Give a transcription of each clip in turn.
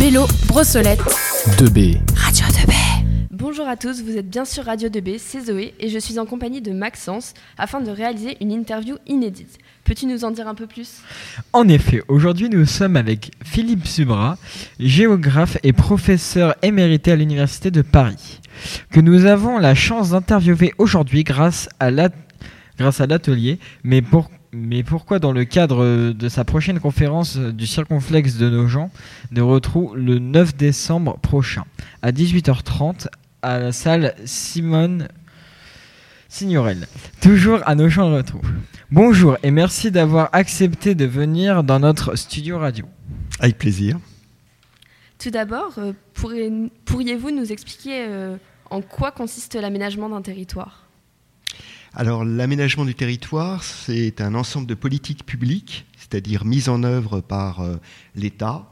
Bélo, Brossolette. 2B. Radio 2B. Bonjour à tous, vous êtes bien sur Radio 2B, c'est Zoé et je suis en compagnie de Maxence afin de réaliser une interview inédite. Peux-tu nous en dire un peu plus? En effet, aujourd'hui nous sommes avec Philippe Subra, géographe et professeur émérité à l'Université de Paris, que nous avons la chance d'interviewer aujourd'hui grâce à la- grâce à l'atelier, mais, pour- mais pourquoi dans le cadre de sa prochaine conférence du circonflexe de nos gens de retrouve le 9 décembre prochain? À 18h30 à la salle Simone Signorel, toujours à nos champs de retour. Bonjour et merci d'avoir accepté de venir dans notre studio radio. Avec plaisir. Tout d'abord, euh, pourriez-vous nous expliquer euh, en quoi consiste l'aménagement d'un territoire? Alors, l'aménagement du territoire, c'est un ensemble de politiques publiques, c'est-à-dire mises en œuvre par euh, l'État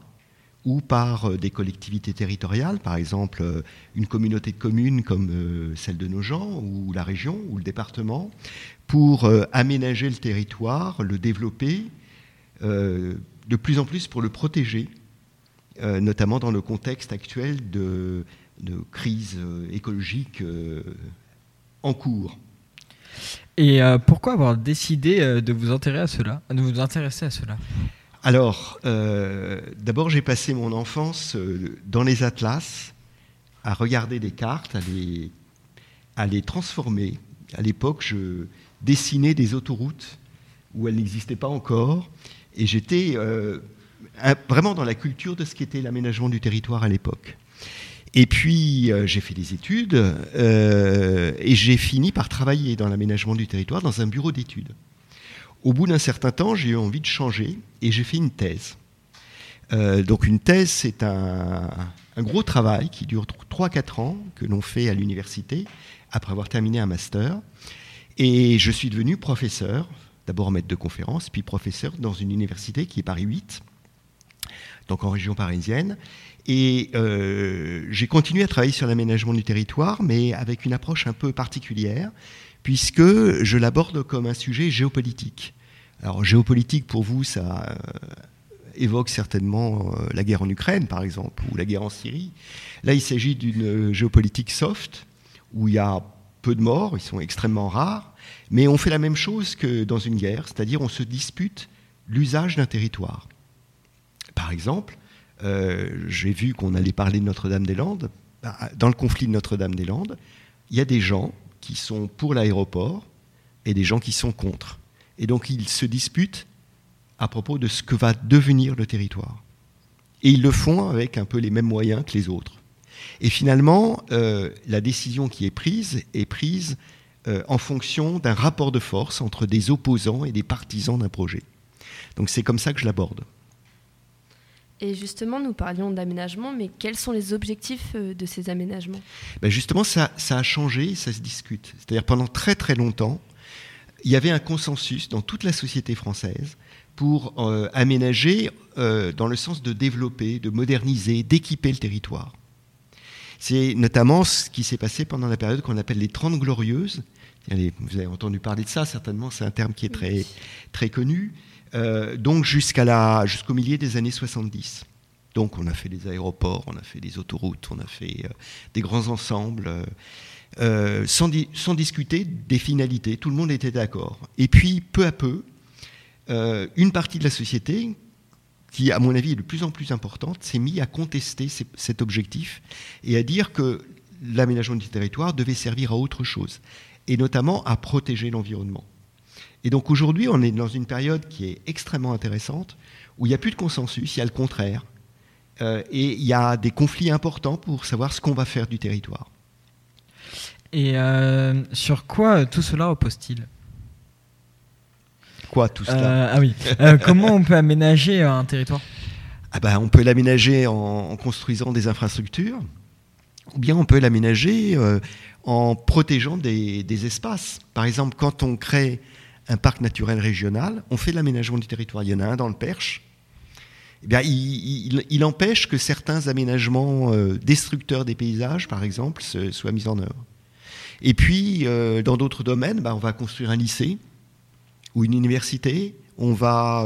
ou par euh, des collectivités territoriales, par exemple euh, une communauté de communes comme celle de nos gens, ou la région, ou le département, pour aménager le territoire, le développer, de plus en plus pour le protéger, notamment dans le contexte actuel de, de crise écologique en cours. Et euh, pourquoi avoir décidé euh, de vous intéresser à cela, de vous intéresser à cela? Alors, euh, d'abord, j'ai passé mon enfance dans les atlas, à regarder des cartes, à les, transformer. À l'époque, je dessinais des autoroutes où elles n'existaient pas encore, et j'étais vraiment dans la culture de ce qu'était l'aménagement du territoire à l'époque. Et puis, euh, j'ai fait des études, euh, et j'ai fini par travailler dans l'aménagement du territoire dans un bureau d'études. Au bout d'un certain temps, j'ai eu envie de changer et j'ai fait une thèse. Euh, donc une thèse, c'est un, un gros travail qui dure 3-4 ans que l'on fait à l'université après avoir terminé un master. Et je suis devenu professeur, d'abord maître de conférence, puis professeur dans une université qui est Paris 8, donc en région parisienne. Et euh, j'ai continué à travailler sur l'aménagement du territoire, mais avec une approche un peu particulière, puisque je l'aborde comme un sujet géopolitique. Alors géopolitique, pour vous, ça euh, évoque certainement euh, la guerre en Ukraine, par exemple, ou la guerre en Syrie. Là, il s'agit d'une géopolitique soft, où il y a peu de morts, ils sont extrêmement rares, mais on fait la même chose que dans une guerre, c'est-à-dire on se dispute l'usage d'un territoire. Par exemple, j'ai vu qu'on allait parler de Notre-Dame-des-Landes. Bah, Dans le conflit de Notre-Dame-des-Landes, il y a des gens qui sont pour l'aéroport et des gens qui sont contre. Et donc ils se disputent à propos de ce que va devenir le territoire. Et ils le font avec un peu les mêmes moyens que les autres. Et finalement, euh, la décision qui est prise est prise euh, en fonction d'un rapport de force entre des opposants et des partisans d'un projet. Donc c'est comme ça que je l'aborde. Et justement, nous parlions d'aménagement, mais quels sont les objectifs euh, de ces aménagements? Ben justement, ça, ça a changé, ça se discute. C'est-à-dire pendant très très longtemps, il y avait un consensus dans toute la société française pour euh, aménager euh, dans le sens de développer, de moderniser, d'équiper le territoire. C'est notamment ce qui s'est passé pendant la période qu'on appelle les Trente Glorieuses. Vous avez entendu parler de ça, certainement, c'est un terme qui est très, très connu. Euh, donc jusqu'à la, jusqu'au milieu des années 70. Donc on a fait des aéroports, on a fait des autoroutes, on a fait euh, des grands ensembles, euh, sans, di- sans discuter des finalités, tout le monde était d'accord. Et puis peu à peu, une partie de la société, qui à mon avis est de plus en plus importante, s'est mise à contester cet objectif et à dire que l'aménagement du territoire devait servir à autre chose, et notamment à protéger l'environnement. Et donc aujourd'hui, on est dans une période qui est extrêmement intéressante, où il n'y a plus de consensus, il y a le contraire, euh, et il y a des conflits importants pour savoir ce qu'on va faire du territoire. Et euh, sur quoi euh, tout cela repose-t-il? Quoi, tout cela? Ah oui. Comment on peut aménager un territoire? Ah ben, On peut l'aménager en, en construisant des infrastructures, ou bien on peut l'aménager euh, en protégeant des, des espaces. Par exemple, quand on crée un parc naturel régional, on fait l'aménagement du territoire. Il y en a un dans le Perche. Eh bien, il, empêche que certains aménagements euh, destructeurs des paysages, par exemple, soient mis en œuvre. Et puis, euh, dans d'autres domaines, ben, on va construire un lycée ou une université, on va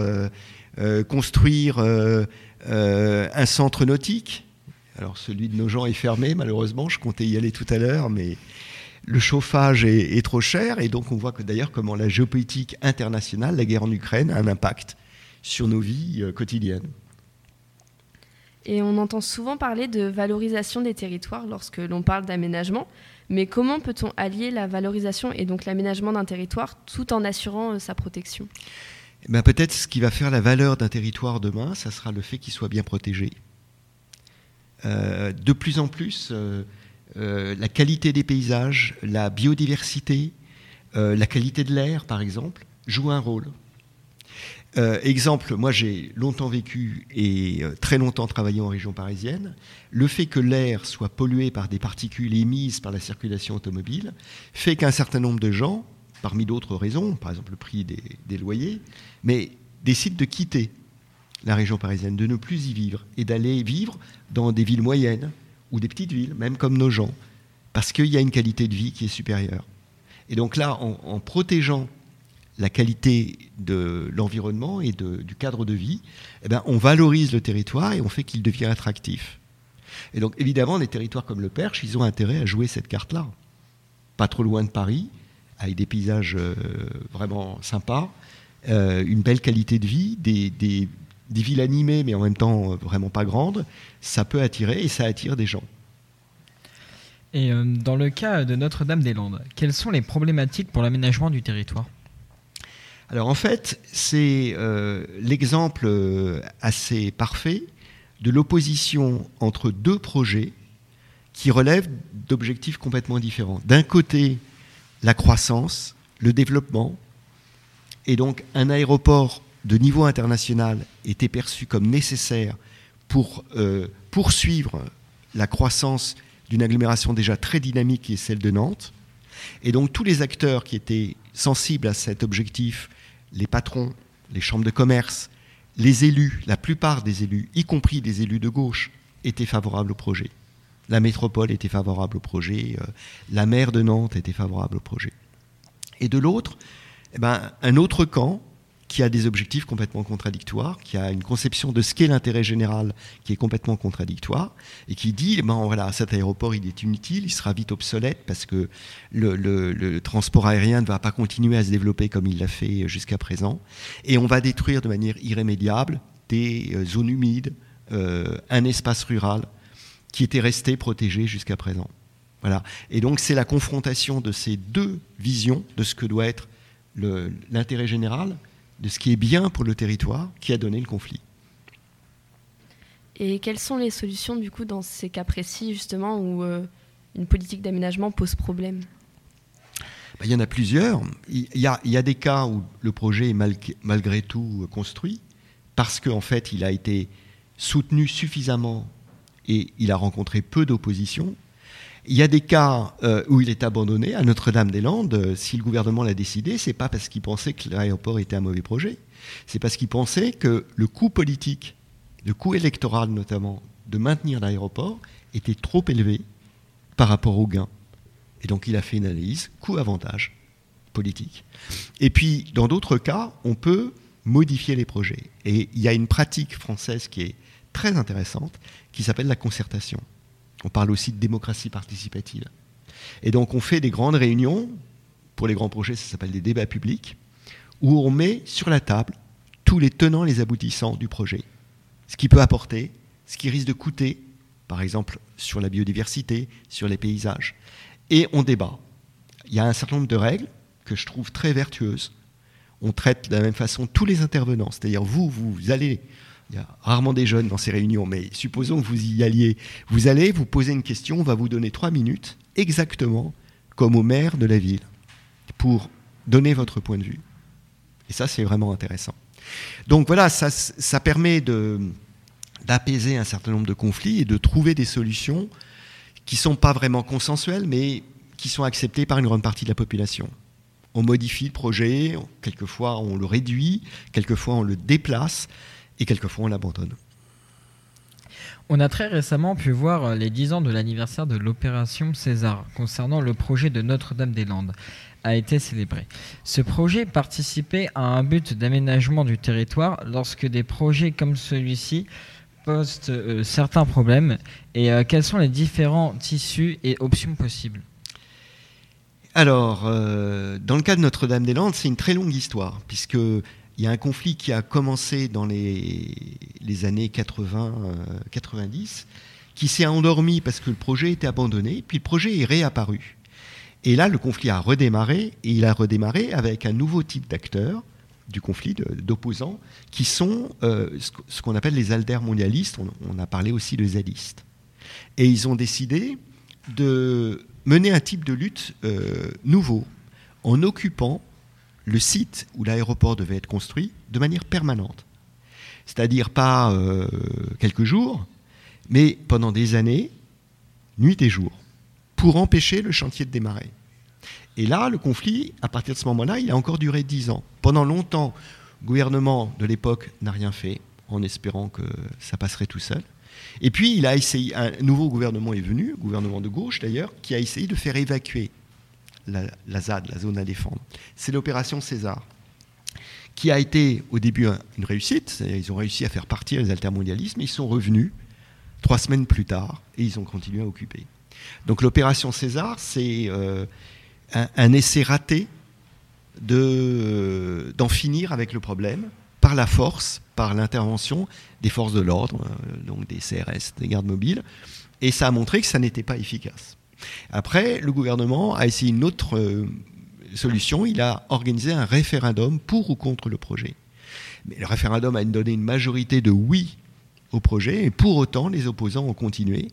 euh, construire un centre nautique. Alors celui de nos gens est fermé, malheureusement, je comptais y aller tout à l'heure, mais le chauffage est, trop cher, et donc on voit que d'ailleurs comment la géopolitique internationale, la guerre en Ukraine, a un impact sur nos vies quotidiennes. Et on entend souvent parler de valorisation des territoires lorsque l'on parle d'aménagement. Mais comment peut-on allier la valorisation et donc l'aménagement d'un territoire tout en assurant euh, sa protection? Eh ben, Peut-être ce qui va faire la valeur d'un territoire demain, ça sera le fait qu'il soit bien protégé. Euh, de plus en plus, euh, la qualité des paysages, la biodiversité, la qualité de l'air, par exemple, jouent un rôle. Euh, exemple, moi j'ai longtemps vécu et euh, très longtemps travaillé en région parisienne. Le fait que l'air soit pollué par des particules émises par la circulation automobile fait qu'un certain nombre de gens, parmi d'autres raisons, par exemple le prix des, loyers, mais décident de quitter la région parisienne, de ne plus y vivre et d'aller vivre dans des villes moyennes ou des petites villes, même comme nos gens, parce qu'il y a une qualité de vie qui est supérieure. Et donc là, en protégeant la qualité de l'environnement et du cadre de vie, eh ben, on valorise le territoire et on fait qu'il devienne attractif. Et donc évidemment, des territoires comme le Perche, ils ont intérêt à jouer cette carte-là. Pas trop loin de Paris, avec des paysages euh, vraiment sympas, euh, une belle qualité de vie, des, villes animées mais en même temps euh, vraiment pas grandes, ça peut attirer et ça attire des gens. Et dans le cas de Notre-Dame-des-Landes, quelles sont les problématiques pour l'aménagement du territoire? Alors en fait, c'est euh, l'exemple euh, assez parfait de l'opposition entre deux projets qui relèvent d'objectifs complètement différents. D'un côté, la croissance, le développement, et donc un aéroport de niveau international était perçu comme nécessaire pour euh, poursuivre la croissance d'une agglomération déjà très dynamique qui est celle de Nantes. Et donc tous les acteurs qui étaient sensibles à cet objectif les patrons, les chambres de commerce, les élus, la plupart des élus, y compris des élus de gauche, étaient favorables au projet. La métropole était favorable au projet, euh, la maire de Nantes était favorable au projet. Et de l'autre, eh ben, un autre camp qui a des objectifs complètement contradictoires, qui a une conception de ce qu'est l'intérêt général qui est complètement contradictoire, et qui dit, ben voilà, cet aéroport, il est inutile, il sera vite obsolète parce que le, transport aérien ne va pas continuer à se développer comme il l'a fait jusqu'à présent, et on va détruire de manière irrémédiable des euh, zones humides, euh, un espace rural qui était resté protégé jusqu'à présent. Voilà. Et donc c'est la confrontation de ces deux visions de ce que doit être l'intérêt général de ce qui est bien pour le territoire qui a donné le conflit. Et quelles sont les solutions du coup dans ces cas précis justement où euh, une politique d'aménagement pose problème? Ben, Il y en a plusieurs. Il y a, des cas où le projet est malgré tout construit parce qu'en fait il a été soutenu suffisamment et il a rencontré peu d'opposition il y a des cas euh, où il est abandonné. À Notre-Dame-des-Landes, si le gouvernement l'a décidé, c'est pas parce qu'il pensait que l'aéroport était un mauvais projet. C'est parce qu'il pensait que le coût politique, le coût électoral notamment, de maintenir l'aéroport était trop élevé par rapport au gain. Et donc il a fait une analyse coût-avantage politique. Et puis, dans d'autres cas, on peut modifier les projets. Et il y a une pratique française qui est très intéressante, qui s'appelle la concertation. On parle aussi de démocratie participative. Et donc on fait des grandes réunions, pour les grands projets ça s'appelle des débats publics, où on met sur la table tous les tenants, les aboutissants du projet. Ce qui peut apporter, ce qui risque de coûter, par exemple sur la biodiversité, sur les paysages. Et on débat. Il y a un certain nombre de règles que je trouve très vertueuses. On traite de la même façon tous les intervenants. C'est-à-dire vous, vous allez il y a rarement des jeunes dans ces réunions, mais supposons que vous y alliez. Vous allez vous poser une question, on va vous donner trois minutes, exactement comme au maire de la ville, pour donner votre point de vue. Et ça, c'est vraiment intéressant. Donc voilà, ça, ça permet d'apaiser un certain nombre de conflits et de trouver des solutions qui ne sont pas vraiment consensuelles, mais qui sont acceptées par une grande partie de la population. On modifie le projet, quelquefois on le réduit, quelquefois on le déplace, et quelquefois on l'abandonne. On a très récemment pu voir euh, les 10 ans de l'anniversaire de l'opération César concernant le projet de Notre-Dame-des-Landes a été célébré. Ce projet participait à un but d'aménagement du territoire lorsque des projets comme celui-ci pose certains problèmes et quels sont les différents tissus et options possibles? Alors, dans le cas de Notre-Dame-des-Landes, c'est une très longue histoire, puisque il y a un conflit qui a commencé dans les, années 80-90, euh, qui s'est endormi parce que le projet était abandonné, puis le projet est réapparu. Et là, le conflit a redémarré, et il a redémarré avec un nouveau type d'acteurs du conflit, d'opposants, qui sont euh, ce qu'on appelle les altermondialistes, on, on a parlé aussi de zadistes. Et ils ont décidé de mener un type de lutte euh, nouveau, en occupant le site où l'aéroport devait être construit de manière permanente. C'est-à-dire pas euh, quelques jours, mais pendant des années, nuit et jour, pour empêcher le chantier de démarrer. Et là, le conflit, à partir de ce moment-là, il a encore duré dix ans. Pendant longtemps, le gouvernement de l'époque n'a rien fait, en espérant que ça passerait tout seul. Et puis, il a essayé, un nouveau gouvernement est venu, gouvernement de gauche d'ailleurs, qui a essayé de faire évacuer la, ZAD, la zone à défendre. C'est l'opération César, qui a été au début une réussite. Ils ont réussi à faire partir les altermondialistes, mais ils sont revenus trois semaines plus tard et ils ont continué à occuper. Donc l'opération César, c'est euh, un, essai raté d'en finir avec le problème par la force, par l'intervention des forces de l'ordre, euh, donc des CRS, des gardes mobiles, et ça a montré que ça n'était pas efficace. Après, le gouvernement a essayé une autre euh, solution. Il a organisé un référendum pour ou contre le projet. Mais le référendum a donné une majorité de oui au projet, et pour autant, les opposants ont continué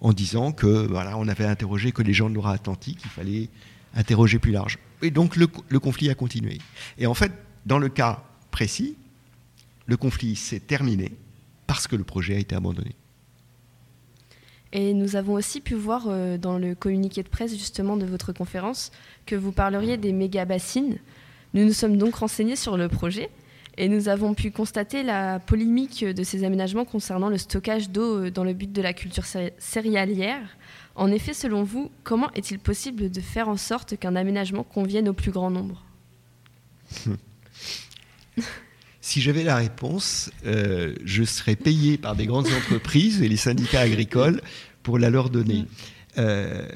en disant que voilà, on avait interrogé que les gens de l'Ora-Atlantique, il fallait interroger plus large. Et donc le conflit a continué. Et en fait, dans le cas précis, le conflit s'est terminé parce que le projet a été abandonné. Et nous avons aussi pu voir euh, dans le communiqué de presse justement de votre conférence que vous parleriez des méga-bassines. Nous nous sommes donc renseignés sur le projet et nous avons pu constater la polémique de ces aménagements concernant le stockage d'eau euh, dans le but de la culture céréalière. En effet, selon vous, comment est-il possible de faire en sorte qu'un aménagement convienne au plus grand nombre? Si j'avais la réponse, euh, je serais payé par des grandes entreprises et les syndicats agricoles pour la leur donner. Mm. Euh,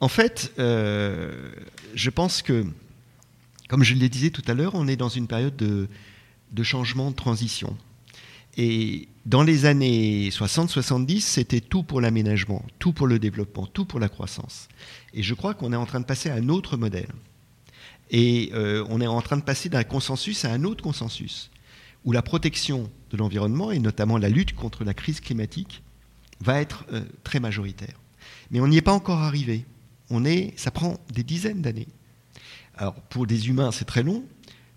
en fait, euh, je pense que, comme je le disais tout à l'heure, on est dans une période de, de changement, de transition. Et dans les années 60-70, c'était tout pour l'aménagement, tout pour le développement, tout pour la croissance. Et je crois qu'on est en train de passer à un autre modèle. Et euh, on est en train de passer d'un consensus à un autre consensus, où la protection de l'environnement, et notamment la lutte contre la crise climatique, va être euh, très majoritaire. Mais on n'y est pas encore arrivé. On est, ça prend des dizaines d'années. Alors pour des humains, c'est très long,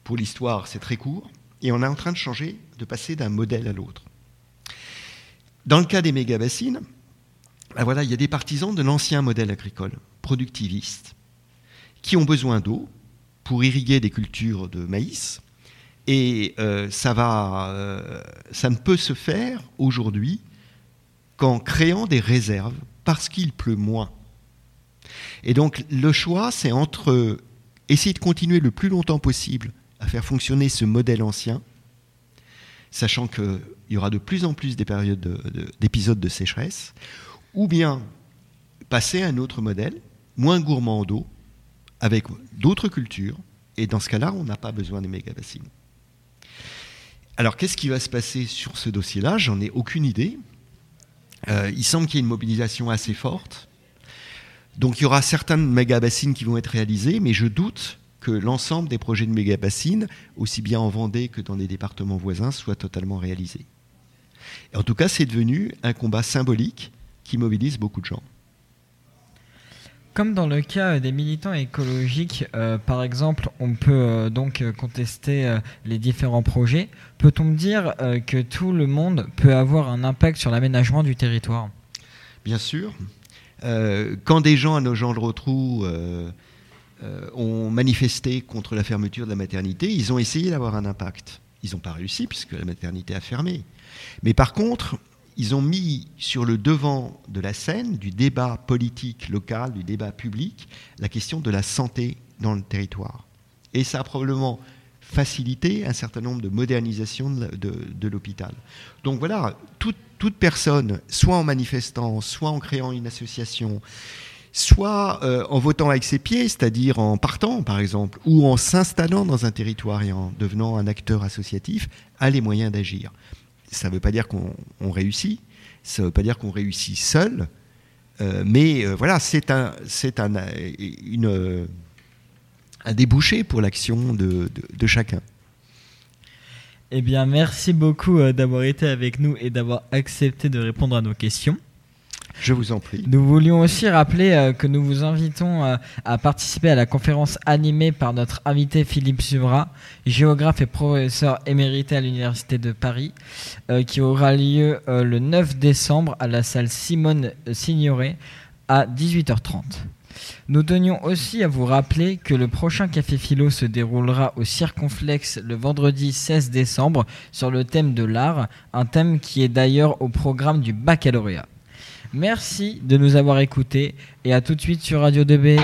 pour l'histoire, c'est très court, et on est en train de changer, de passer d'un modèle à l'autre. Dans le cas des méga-bassines, ben voilà, il y a des partisans de l'ancien modèle agricole, productiviste, qui ont besoin d'eau, pour irriguer des cultures de maïs. Et euh, ça, va, euh, ça ne peut se faire aujourd'hui qu'en créant des réserves parce qu'il pleut moins. Et donc le choix, c'est entre essayer de continuer le plus longtemps possible à faire fonctionner ce modèle ancien, sachant qu'il y aura de plus en plus d'épisodes de, sécheresse, ou bien passer à un autre modèle, moins gourmand en eau, avec d'autres cultures. Et dans ce cas-là, on n'a pas besoin des méga-bassines. Alors, qu'est-ce qui va se passer sur ce dossier-là? J'en ai aucune idée. Euh, il semble qu'il y ait une mobilisation assez forte. Donc, il y aura certaines méga-bassines qui vont être réalisées, mais je doute que l'ensemble des projets de méga-bassines, aussi bien en Vendée que dans les départements voisins, soient totalement réalisés. en tout cas, c'est devenu un combat symbolique qui mobilise beaucoup de gens. Comme dans le cas des militants écologiques, euh, par exemple, on peut euh, donc contester euh, les différents projets. Peut-on dire que tout le monde peut avoir un impact sur l'aménagement du territoire? Bien sûr. quand des gens à nos gens le retrouvent ont manifesté contre la fermeture de la maternité, ils ont essayé d'avoir un impact. Ils n'ont pas réussi puisque la maternité a fermé. Mais par contre, ils ont mis sur le devant de la scène du débat politique local, du débat public, la question de la santé dans le territoire. Et ça a probablement faciliter un certain nombre de modernisations de, l'hôpital. Donc voilà, toute, toute personne, soit en manifestant, soit en créant une association, soit euh, en votant avec ses pieds, c'est-à-dire en partant par exemple, ou en s'installant dans un territoire et en devenant un acteur associatif, a les moyens d'agir. Ça ne veut pas dire qu'on réussit, ça ne veut pas dire qu'on réussit seul, euh, mais euh, voilà, c'est un, c'est un, une, un débouché pour l'action de, de, chacun. Eh bien, merci beaucoup d'avoir été avec nous et d'avoir accepté de répondre à nos questions. Je vous en prie. Nous voulions aussi rappeler euh, que nous vous invitons euh, à participer à la conférence animée par notre invité Philippe Subra, géographe et professeur émérité à l'Université de Paris, euh, qui aura lieu le 9 décembre à la salle Simone Signoret à 18h30. Nous tenions aussi à vous rappeler que le prochain Café Philo se déroulera au Circonflexe le vendredi 16 décembre sur le thème de l'art, un thème qui est d'ailleurs au programme du baccalauréat. Merci de nous avoir écoutés et à tout de suite sur Radio 2B.